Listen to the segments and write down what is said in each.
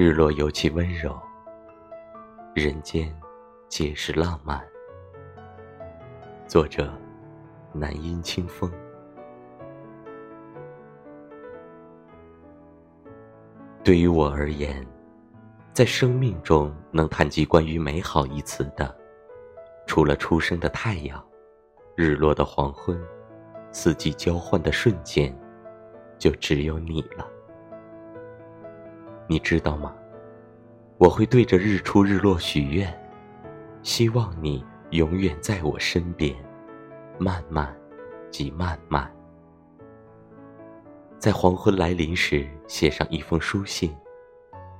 日落尤其温柔，人间皆是浪漫。作者：南音清风。对于我而言，在生命中能谈及关于美好一词的，除了初升的太阳、日落的黄昏、四季交换的瞬间，就只有你了。你知道吗？我会对着日出日落许愿，希望你永远在我身边，慢慢，即慢慢。在黄昏来临时，写上一封书信，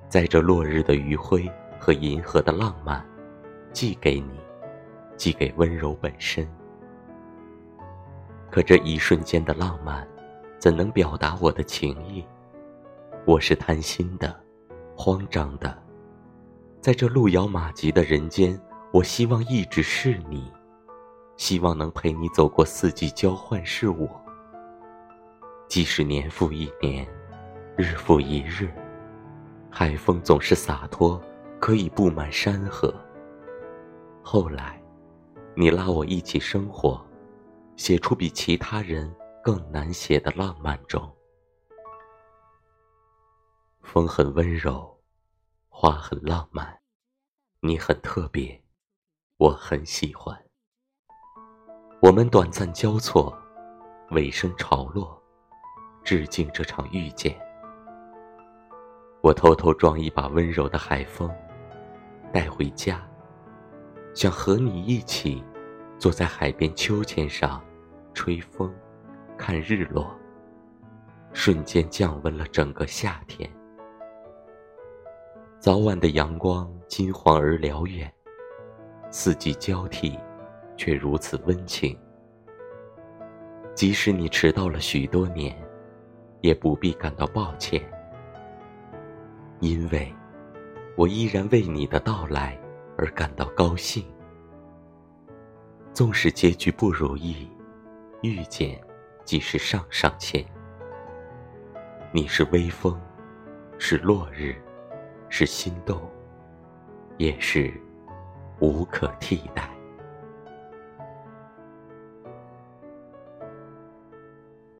载着落日的余晖和银河的浪漫，寄给你，寄给温柔本身。可这一瞬间的浪漫，怎能表达我的情意？我是贪心的，慌张的，在这路遥马急的人间，我希望一直是你，希望能陪你走过四季交换，是我。即使年复一年，日复一日，海风总是洒脱，可以布满山河。后来，你拉我一起生活，写出比其他人更难写的浪漫中。风很温柔，花很浪漫，你很特别，我很喜欢。我们短暂交错，尾声潮落，致敬这场遇见。我偷偷装一把温柔的海风，带回家，想和你一起，坐在海边秋千上，吹风，看日落。瞬间降温了整个夏天。早晚的阳光金黄而辽远，四季交替，却如此温情。即使你迟到了许多年，也不必感到抱歉，因为，我依然为你的到来而感到高兴。纵使结局不如意，遇见即是上上签。你是微风，是落日。是心动，也是无可替代。